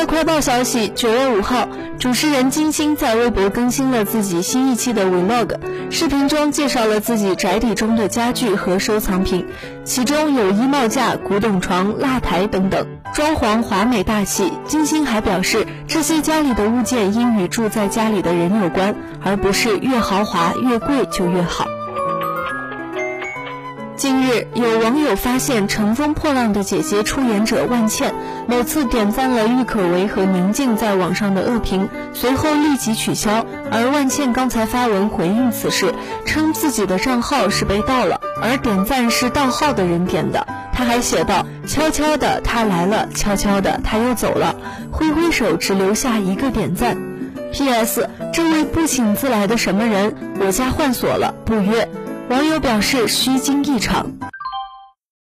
乐快报消息，九月五号，主持人金星在微博更新了自己新一期的 Vlog，视频中介绍了自己宅邸中的家具和收藏品，其中有衣帽架、古董床、蜡台等等，装潢华美大气。金星还表示，这些家里的物件应与住在家里的人有关，而不是越豪华越贵就越好。近日，有网友发现《乘风破浪的姐姐》出演者万茜某次点赞了郁可唯和宁静在网上的恶评，随后立即取消。而万茜刚才发文回应此事，称自己的账号是被盗了，而点赞是盗号的人点的。他还写道：“悄悄的他来了，悄悄的他又走了，挥挥手只留下一个点赞。”P.S. 这位不请自来的什么人，我家换锁了，不约。网友表示虚惊一场。